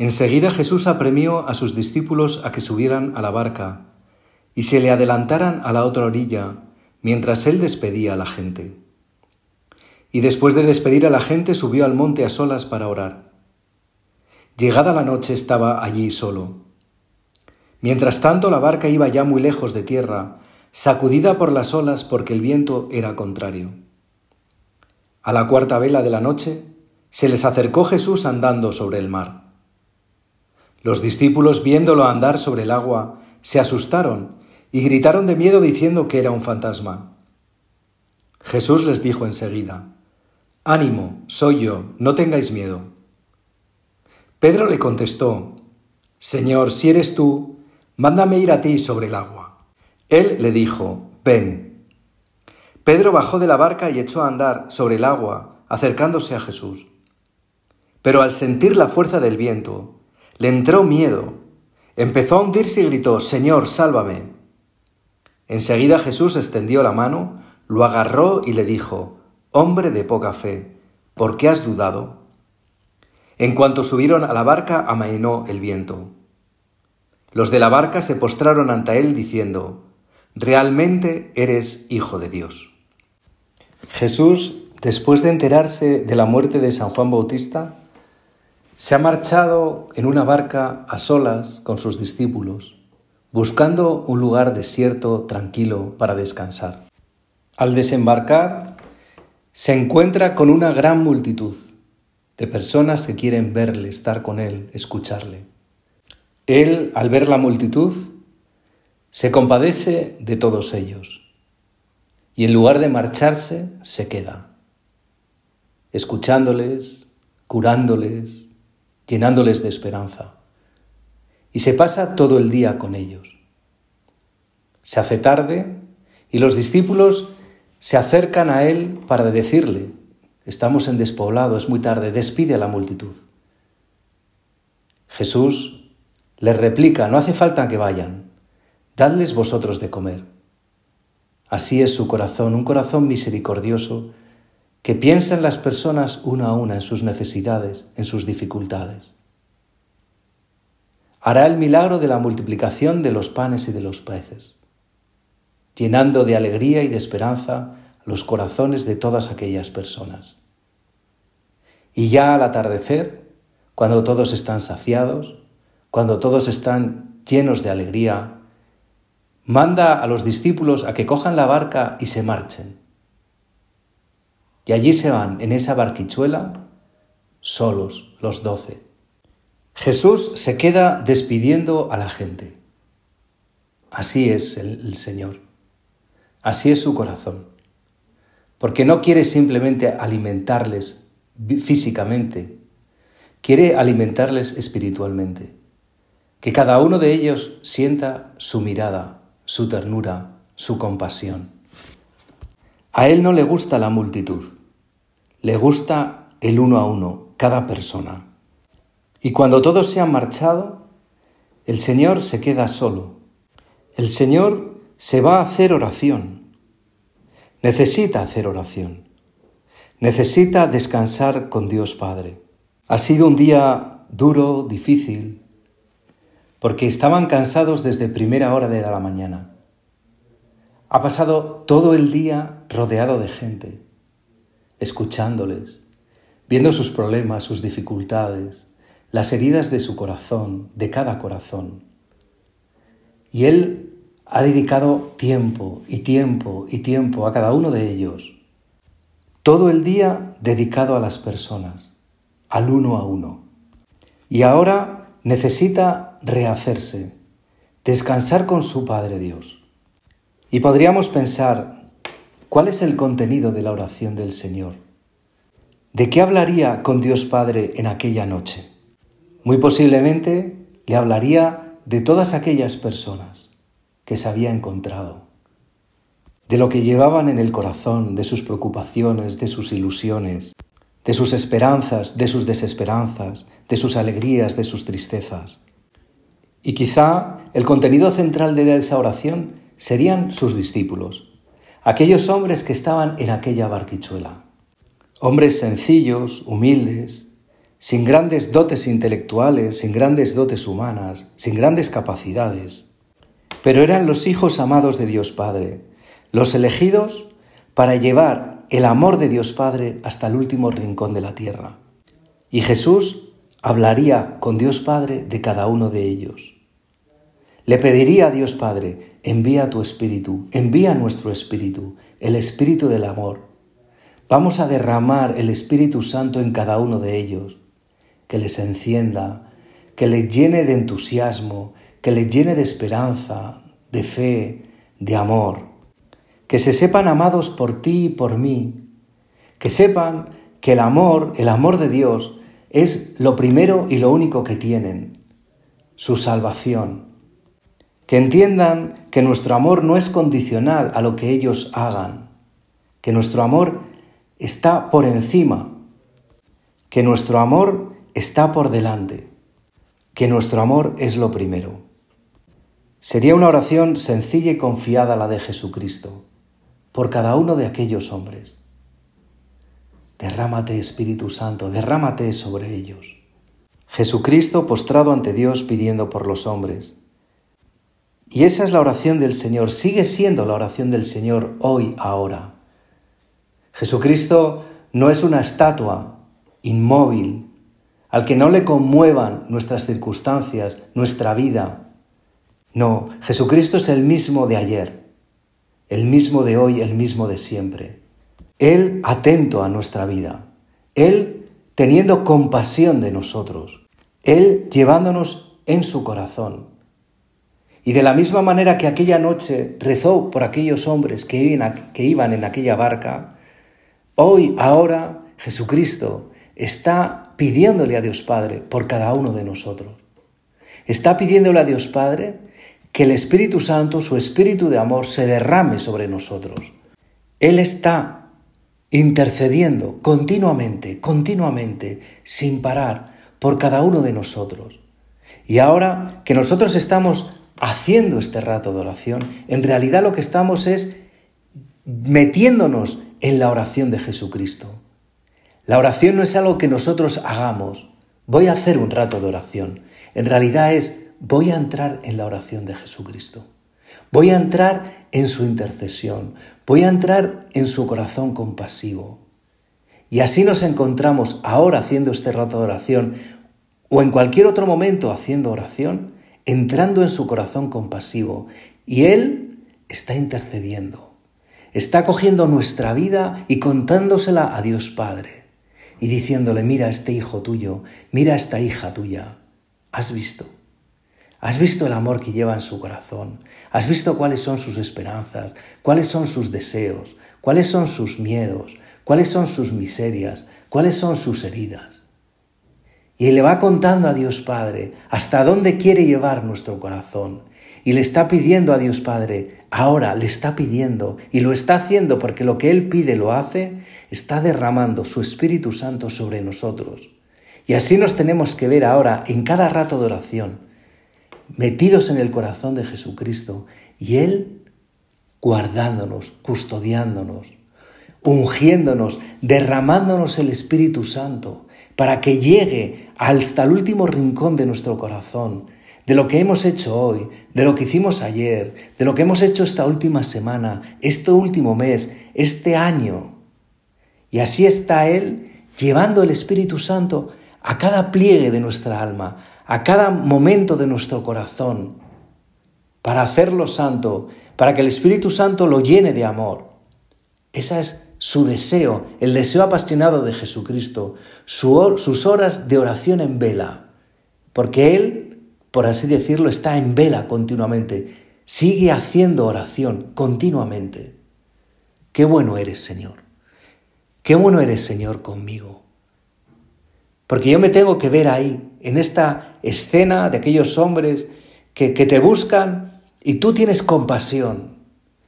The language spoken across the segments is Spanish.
Enseguida Jesús apremió a sus discípulos a que subieran a la barca y se le adelantaran a la otra orilla mientras él despedía a la gente. Y después de despedir a la gente subió al monte a solas para orar. Llegada la noche estaba allí solo. Mientras tanto la barca iba ya muy lejos de tierra, sacudida por las olas porque el viento era contrario. A la cuarta vela de la noche se les acercó Jesús andando sobre el mar. Los discípulos, viéndolo andar sobre el agua, se asustaron y gritaron de miedo diciendo que era un fantasma. Jesús les dijo enseguida, Ánimo, soy yo, no tengáis miedo. Pedro le contestó, Señor, si eres tú, mándame ir a ti sobre el agua. Él le dijo, Ven. Pedro bajó de la barca y echó a andar sobre el agua, acercándose a Jesús. Pero al sentir la fuerza del viento, le entró miedo. Empezó a hundirse y gritó, Señor, sálvame. Enseguida Jesús extendió la mano, lo agarró y le dijo, Hombre de poca fe, ¿por qué has dudado? En cuanto subieron a la barca, amainó el viento. Los de la barca se postraron ante él diciendo, Realmente eres hijo de Dios. Jesús, después de enterarse de la muerte de San Juan Bautista, se ha marchado en una barca a solas con sus discípulos, buscando un lugar desierto, tranquilo, para descansar. Al desembarcar, se encuentra con una gran multitud de personas que quieren verle, estar con él, escucharle. Él, al ver la multitud, se compadece de todos ellos y en lugar de marcharse, se queda, escuchándoles, curándoles, llenándoles de esperanza. Y se pasa todo el día con ellos. Se hace tarde y los discípulos se acercan a él para decirle, estamos en despoblado, es muy tarde, despide a la multitud. Jesús les replica, no hace falta que vayan, dadles vosotros de comer. Así es su corazón, un corazón misericordioso que piensa en las personas una a una, en sus necesidades, en sus dificultades. Hará el milagro de la multiplicación de los panes y de los peces, llenando de alegría y de esperanza los corazones de todas aquellas personas. Y ya al atardecer, cuando todos están saciados, cuando todos están llenos de alegría, manda a los discípulos a que cojan la barca y se marchen y allí se van en esa barquichuela solos, los doce. Jesús se queda despidiendo a la gente. Así es el, Señor. Así es su corazón. Porque no quiere simplemente alimentarles físicamente, quiere alimentarles espiritualmente. Que cada uno de ellos sienta su mirada, su ternura, su compasión. A Él no le gusta la multitud. Le gusta el uno a uno, cada persona. Y cuando todos se han marchado, el Señor se queda solo. El Señor se va a hacer oración. Necesita hacer oración. Necesita descansar con Dios Padre. Ha sido un día duro, difícil, porque estaban cansados desde primera hora de la mañana. Ha pasado todo el día rodeado de gente escuchándoles, viendo sus problemas, sus dificultades, las heridas de su corazón, de cada corazón. Y Él ha dedicado tiempo y tiempo y tiempo a cada uno de ellos. Todo el día dedicado a las personas, al uno a uno. Y ahora necesita rehacerse, descansar con su Padre Dios. Y podríamos pensar, ¿Cuál es el contenido de la oración del Señor? ¿De qué hablaría con Dios Padre en aquella noche? Muy posiblemente le hablaría de todas aquellas personas que se había encontrado, de lo que llevaban en el corazón, de sus preocupaciones, de sus ilusiones, de sus esperanzas, de sus desesperanzas, de sus alegrías, de sus tristezas. Y quizá el contenido central de esa oración serían sus discípulos, aquellos hombres que estaban en aquella barquichuela. Hombres sencillos, humildes, sin grandes dotes intelectuales, sin grandes dotes humanas, sin grandes capacidades, pero eran los hijos amados de Dios Padre, los elegidos para llevar el amor de Dios Padre hasta el último rincón de la tierra. Y Jesús hablaría con Dios Padre de cada uno de ellos. Le pediría a Dios Padre, envía tu espíritu, envía nuestro espíritu, el espíritu del amor. Vamos a derramar el Espíritu Santo en cada uno de ellos que les encienda, que les llene de entusiasmo, que les llene de esperanza, de fe, de amor. Que se sepan amados por ti y por mí. Que sepan que el amor, el amor de Dios, es lo primero y lo único que tienen, su salvación. Que entiendan que nuestro amor no es condicional a lo que ellos hagan, que nuestro amor está por encima, que nuestro amor está por delante, que nuestro amor es lo primero. Sería una oración sencilla y confiada la de Jesucristo, por cada uno de aquellos hombres. Derrámate, Espíritu Santo, derrámate sobre ellos. Jesucristo postrado ante Dios pidiendo por los hombres. Y esa es la oración del Señor, sigue siendo la oración del Señor hoy, ahora. Jesucristo no es una estatua inmóvil al que no le conmuevan nuestras circunstancias, nuestra vida. No, Jesucristo es el mismo de ayer, el mismo de hoy, el mismo de siempre. Él atento a nuestra vida, Él teniendo compasión de nosotros, Él llevándonos en su corazón. Y de la misma manera que aquella noche rezó por aquellos hombres que iban, en aquella barca, hoy, ahora, Jesucristo está pidiéndole a Dios Padre por cada uno de nosotros. Está pidiéndole a Dios Padre que el Espíritu Santo, su Espíritu de amor, se derrame sobre nosotros. Él está intercediendo continuamente, continuamente, sin parar, por cada uno de nosotros. Y ahora que nosotros estamos haciendo este rato de oración, en realidad lo que estamos es metiéndonos en la oración de Jesucristo. La oración no es algo que nosotros hagamos. Voy a hacer un rato de oración. En realidad es, voy a entrar en la oración de Jesucristo. Voy a entrar en su intercesión. Voy a entrar en su corazón compasivo. Y así nos encontramos ahora haciendo este rato de oración o en cualquier otro momento haciendo oración, entrando en su corazón compasivo. Y Él está intercediendo. Está cogiendo nuestra vida y contándosela a Dios Padre y diciéndole, mira este hijo tuyo, mira esta hija tuya. ¿Has visto? ¿Has visto el amor que lleva en su corazón? ¿Has visto cuáles son sus esperanzas? ¿Cuáles son sus deseos? ¿Cuáles son sus miedos? ¿Cuáles son sus miserias? ¿Cuáles son sus heridas? Y le va contando a Dios Padre hasta dónde quiere llevar nuestro corazón. Y le está pidiendo a Dios Padre, ahora le está pidiendo, y lo está haciendo porque lo que Él pide lo hace, está derramando su Espíritu Santo sobre nosotros. Y así nos tenemos que ver ahora en cada rato de oración, metidos en el corazón de Jesucristo, y Él guardándonos, custodiándonos, ungiéndonos, derramándonos el Espíritu Santo, para que llegue hasta el último rincón de nuestro corazón, de lo que hemos hecho hoy, de lo que hicimos ayer, de lo que hemos hecho esta última semana, este último mes, este año. Y así está Él llevando el Espíritu Santo a cada pliegue de nuestra alma, a cada momento de nuestro corazón, para hacerlo santo, para que el Espíritu Santo lo llene de amor. Ese es su deseo, el deseo apasionado de Jesucristo, sus horas de oración en vela, porque Él por así decirlo, está en vela continuamente, sigue haciendo oración continuamente. Qué bueno eres, Señor. Qué bueno eres, Señor, conmigo. Porque yo me tengo que ver ahí, en esta escena de aquellos hombres que, que te buscan y tú tienes compasión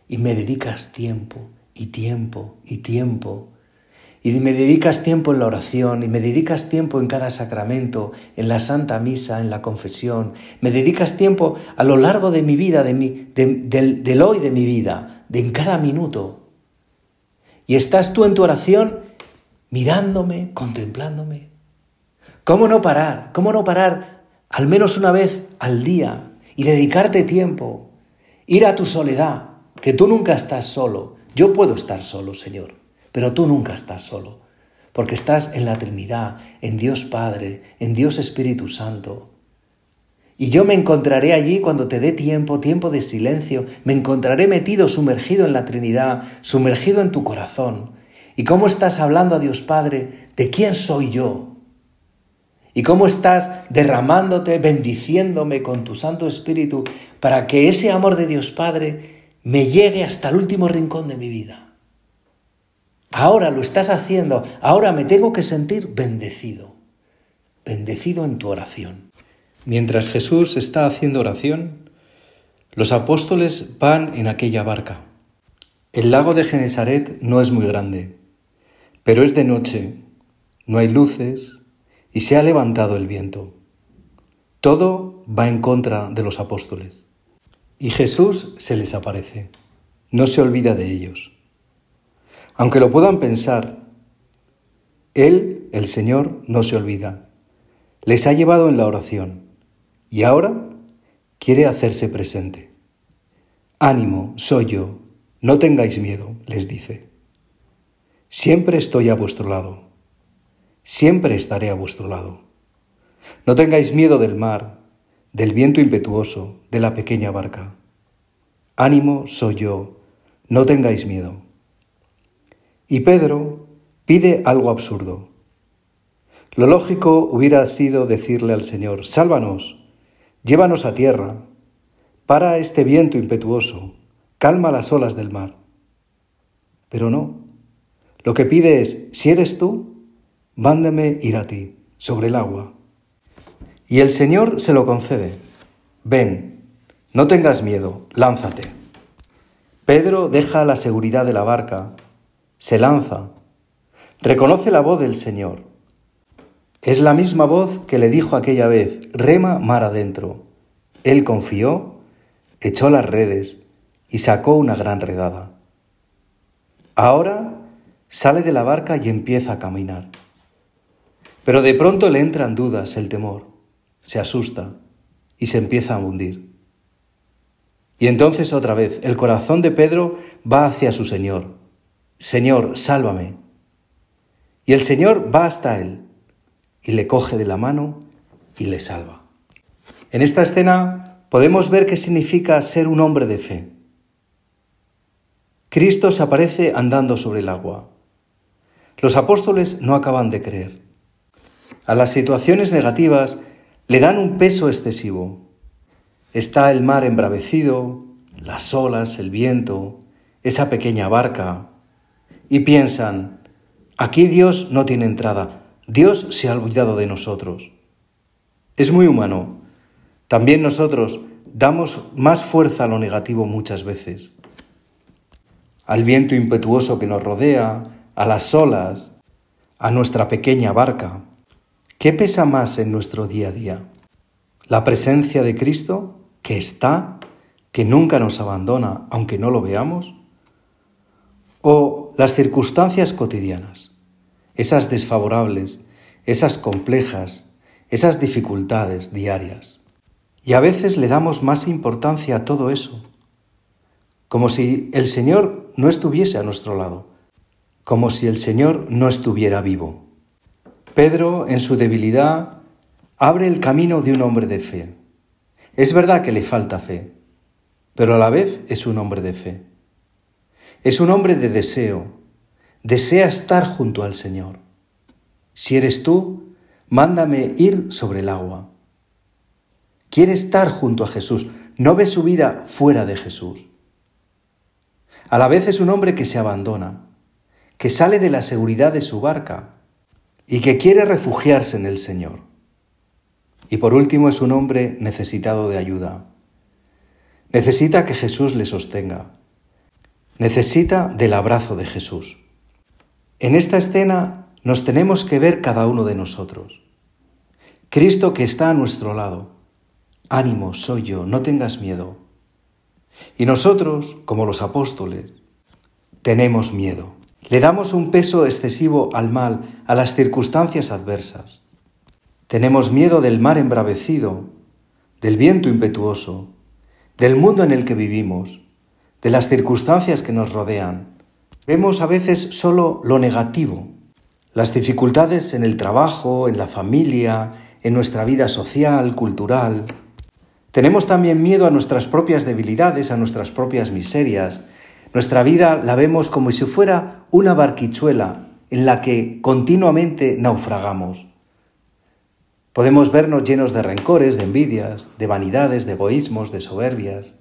y me dedicas tiempo y tiempo y tiempo y me dedicas tiempo en la oración y me dedicas tiempo en cada sacramento, en la Santa Misa, en la confesión, me dedicas tiempo a lo largo de mi vida, de mi, del, del hoy de mi vida, de en cada minuto. Y estás tú en tu oración mirándome, contemplándome. ¿Cómo no parar? ¿Cómo no parar al menos una vez al día y dedicarte tiempo? Ir a tu soledad, que tú nunca estás solo. Yo puedo estar solo, Señor. Pero tú nunca estás solo, porque estás en la Trinidad, en Dios Padre, en Dios Espíritu Santo. Y yo me encontraré allí cuando te dé tiempo, tiempo de silencio, me encontraré metido, sumergido en la Trinidad, sumergido en tu corazón. ¿Y cómo estás hablando a Dios Padre de quién soy yo? ¿Y cómo estás derramándote, bendiciéndome con tu Santo Espíritu para que ese amor de Dios Padre me llegue hasta el último rincón de mi vida? Ahora lo estás haciendo, ahora me tengo que sentir bendecido, bendecido en tu oración. Mientras Jesús está haciendo oración, los apóstoles van en aquella barca. El lago de Genesaret no es muy grande, pero es de noche, no hay luces y se ha levantado el viento. Todo va en contra de los apóstoles. Y Jesús se les aparece, no se olvida de ellos. Aunque lo puedan pensar, Él, el Señor, no se olvida. Les ha llevado en la oración y ahora quiere hacerse presente. Ánimo, soy yo, no tengáis miedo, les dice. Siempre estoy a vuestro lado, siempre estaré a vuestro lado. No tengáis miedo del mar, del viento impetuoso, de la pequeña barca. Ánimo, soy yo, no tengáis miedo. Y Pedro pide algo absurdo. Lo lógico hubiera sido decirle al Señor, sálvanos, llévanos a tierra, para este viento impetuoso, calma las olas del mar. Pero no, lo que pide es, si eres tú, mándame ir a ti, sobre el agua. Y el Señor se lo concede. Ven, no tengas miedo, lánzate. Pedro deja la seguridad de la barca se lanza, reconoce la voz del Señor. Es la misma voz que le dijo aquella vez, rema mar adentro. Él confió, echó las redes y sacó una gran redada. Ahora sale de la barca y empieza a caminar. Pero de pronto le entran dudas, el temor, se asusta y se empieza a hundir. Y entonces otra vez el corazón de Pedro va hacia su Señor, Señor, sálvame. Y el Señor va hasta él y le coge de la mano y le salva. En esta escena podemos ver qué significa ser un hombre de fe. Cristo se aparece andando sobre el agua. Los apóstoles no acaban de creer. A las situaciones negativas le dan un peso excesivo. Está el mar embravecido, las olas, el viento, esa pequeña barca, y piensan, aquí Dios no tiene entrada, Dios se ha olvidado de nosotros. Es muy humano. También nosotros damos más fuerza a lo negativo muchas veces. Al viento impetuoso que nos rodea, a las olas, a nuestra pequeña barca. ¿Qué pesa más en nuestro día a día? ¿La presencia de Cristo, que está, que nunca nos abandona, aunque no lo veamos? o las circunstancias cotidianas, esas desfavorables, esas complejas, esas dificultades diarias. Y a veces le damos más importancia a todo eso, como si el Señor no estuviese a nuestro lado, como si el Señor no estuviera vivo. Pedro, en su debilidad, abre el camino de un hombre de fe. Es verdad que le falta fe, pero a la vez es un hombre de fe. Es un hombre de deseo. Desea estar junto al Señor. Si eres tú, mándame ir sobre el agua. Quiere estar junto a Jesús. No ve su vida fuera de Jesús. A la vez es un hombre que se abandona, que sale de la seguridad de su barca y que quiere refugiarse en el Señor. y por último es un hombre necesitado de ayuda. Necesita que Jesús le sostenga. Necesita del abrazo de Jesús. En esta escena nos tenemos que ver cada uno de nosotros. Cristo que está a nuestro lado. Ánimo, soy yo, no tengas miedo. Y nosotros, como los apóstoles, tenemos miedo. Le damos un peso excesivo al mal, a las circunstancias adversas. Tenemos miedo del mar embravecido, del viento impetuoso, del mundo en el que vivimos, de las circunstancias que nos rodean. Vemos a veces solo lo negativo, las dificultades en el trabajo, en la familia, en nuestra vida social, cultural. Tenemos también miedo a nuestras propias debilidades, a nuestras propias miserias, nuestra vida la vemos como si fuera una barquichuela en la que continuamente naufragamos. Podemos vernos llenos de rencores, de envidias, de vanidades, de egoísmos, de soberbias,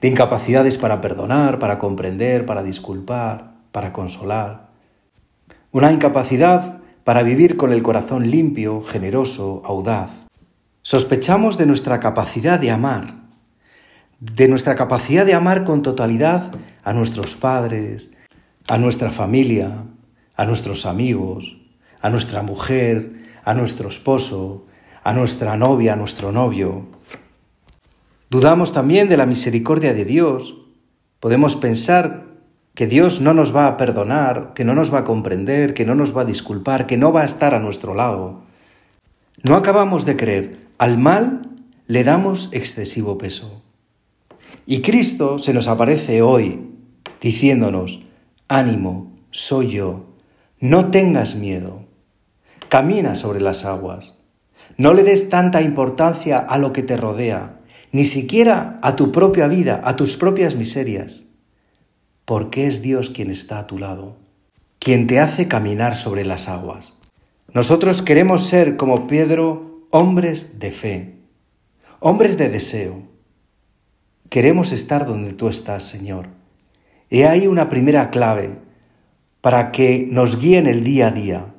de incapacidades para perdonar, para comprender, para disculpar, para consolar. Una incapacidad para vivir con el corazón limpio, generoso, audaz. Sospechamos de nuestra capacidad de amar, de nuestra capacidad de amar con totalidad a nuestros padres, a nuestra familia, a nuestros amigos, a nuestra mujer, a nuestro esposo, a nuestra novia, a nuestro novio. Dudamos también de la misericordia de Dios. Podemos pensar que Dios no nos va a perdonar, que no nos va a comprender, que no nos va a disculpar, que no va a estar a nuestro lado. No acabamos de creer. Al mal le damos excesivo peso. Y Cristo se nos aparece hoy diciéndonos, ánimo, soy yo, no tengas miedo, camina sobre las aguas, no le des tanta importancia a lo que te rodea, ni siquiera a tu propia vida, a tus propias miserias, porque es Dios quien está a tu lado, quien te hace caminar sobre las aguas. Nosotros queremos ser como Pedro, hombres de fe, hombres de deseo, Queremos estar donde tú estás, Señor. He ahí una primera clave para que nos guíen el día a día.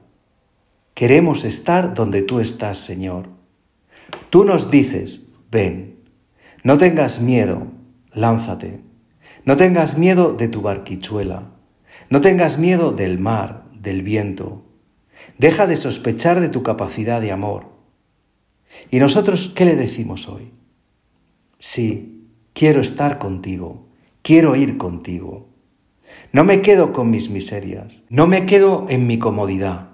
Queremos estar donde tú estás, Señor. Tú nos dices, ven, no tengas miedo, lánzate. No tengas miedo de tu barquichuela. No tengas miedo del mar, del viento. Deja de sospechar de tu capacidad de amor. ¿Y nosotros qué le decimos hoy? Sí, Quiero estar contigo, quiero ir contigo. No me quedo con mis miserias, no me quedo en mi comodidad.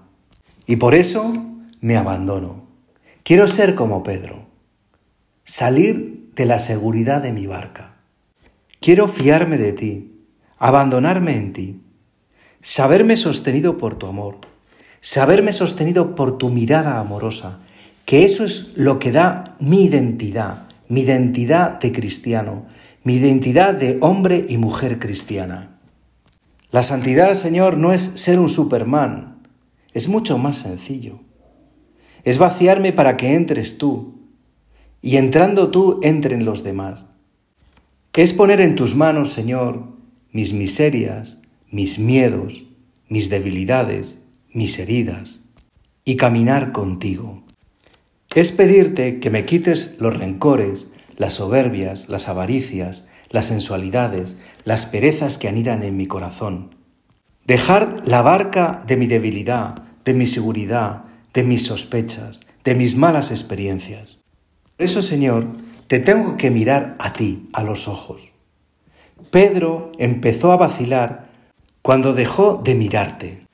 Y por eso me abandono. Quiero ser como Pedro, salir de la seguridad de mi barca. Quiero fiarme de ti, abandonarme en ti, saberme sostenido por tu amor, saberme sostenido por tu mirada amorosa, que eso es lo que da mi identidad, mi identidad de cristiano, mi identidad de hombre y mujer cristiana. La santidad, Señor, no es ser un Superman, es mucho más sencillo. Es vaciarme para que entres tú y entrando tú entren los demás. Es poner en tus manos, Señor, mis miserias, mis miedos, mis debilidades, mis heridas, y caminar contigo es pedirte que me quites los rencores, las soberbias, las avaricias, las sensualidades, las perezas que anidan en mi corazón. Dejar la barca de mi debilidad, de mi seguridad, de mis sospechas, de mis malas experiencias. Por eso, Señor, te tengo que mirar a ti, a los ojos. Pedro empezó a vacilar cuando dejó de mirarte,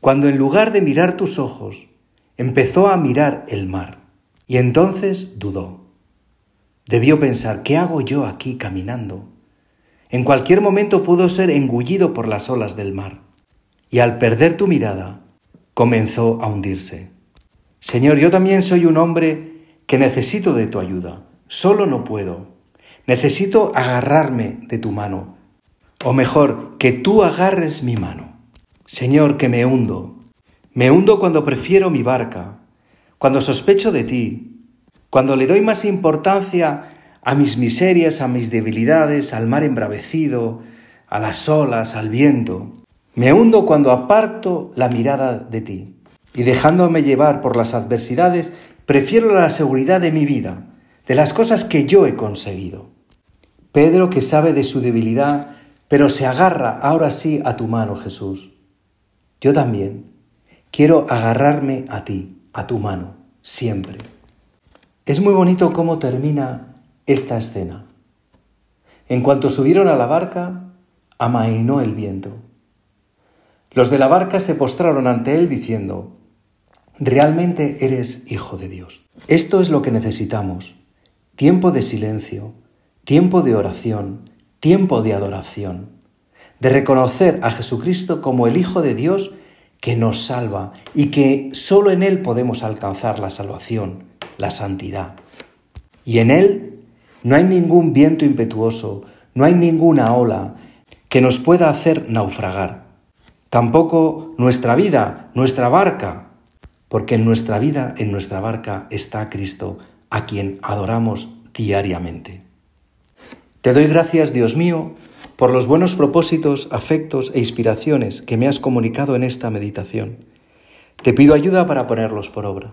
cuando en lugar de mirar tus ojos, empezó a mirar el mar. Y entonces dudó. Debió pensar, ¿qué hago yo aquí caminando? En cualquier momento pudo ser engullido por las olas del mar. Y al perder tu mirada, comenzó a hundirse. Señor, yo también soy un hombre que necesito de tu ayuda. Solo no puedo. Necesito agarrarme de tu mano. O mejor, que tú agarres mi mano. Señor, que me hundo. Me hundo cuando prefiero mi barca, cuando sospecho de ti, cuando le doy más importancia a mis miserias, a mis debilidades, al mar embravecido, a las olas, al viento, me hundo cuando aparto la mirada de ti y dejándome llevar por las adversidades, Prefiero la seguridad de mi vida, de las cosas que yo he conseguido. Pedro, que sabe de su debilidad, pero se agarra ahora sí a tu mano, Jesús. Yo también quiero agarrarme a ti, a tu mano, siempre. Es muy bonito cómo termina esta escena. En cuanto subieron a la barca, amainó el viento. Los de la barca se postraron ante él diciendo, realmente eres hijo de Dios. Esto es lo que necesitamos. Tiempo de silencio, tiempo de oración, tiempo de adoración, de reconocer a Jesucristo como el Hijo de Dios que nos salva y que solo en Él podemos alcanzar la salvación, la santidad. Y en Él no hay ningún viento impetuoso, no hay ninguna ola que nos pueda hacer naufragar. Tampoco nuestra vida, nuestra barca, porque en nuestra vida, en nuestra barca está Cristo, a quien adoramos diariamente. Te doy gracias, Dios mío, por los buenos propósitos, afectos e inspiraciones que me has comunicado en esta meditación. Te pido ayuda para ponerlos por obra.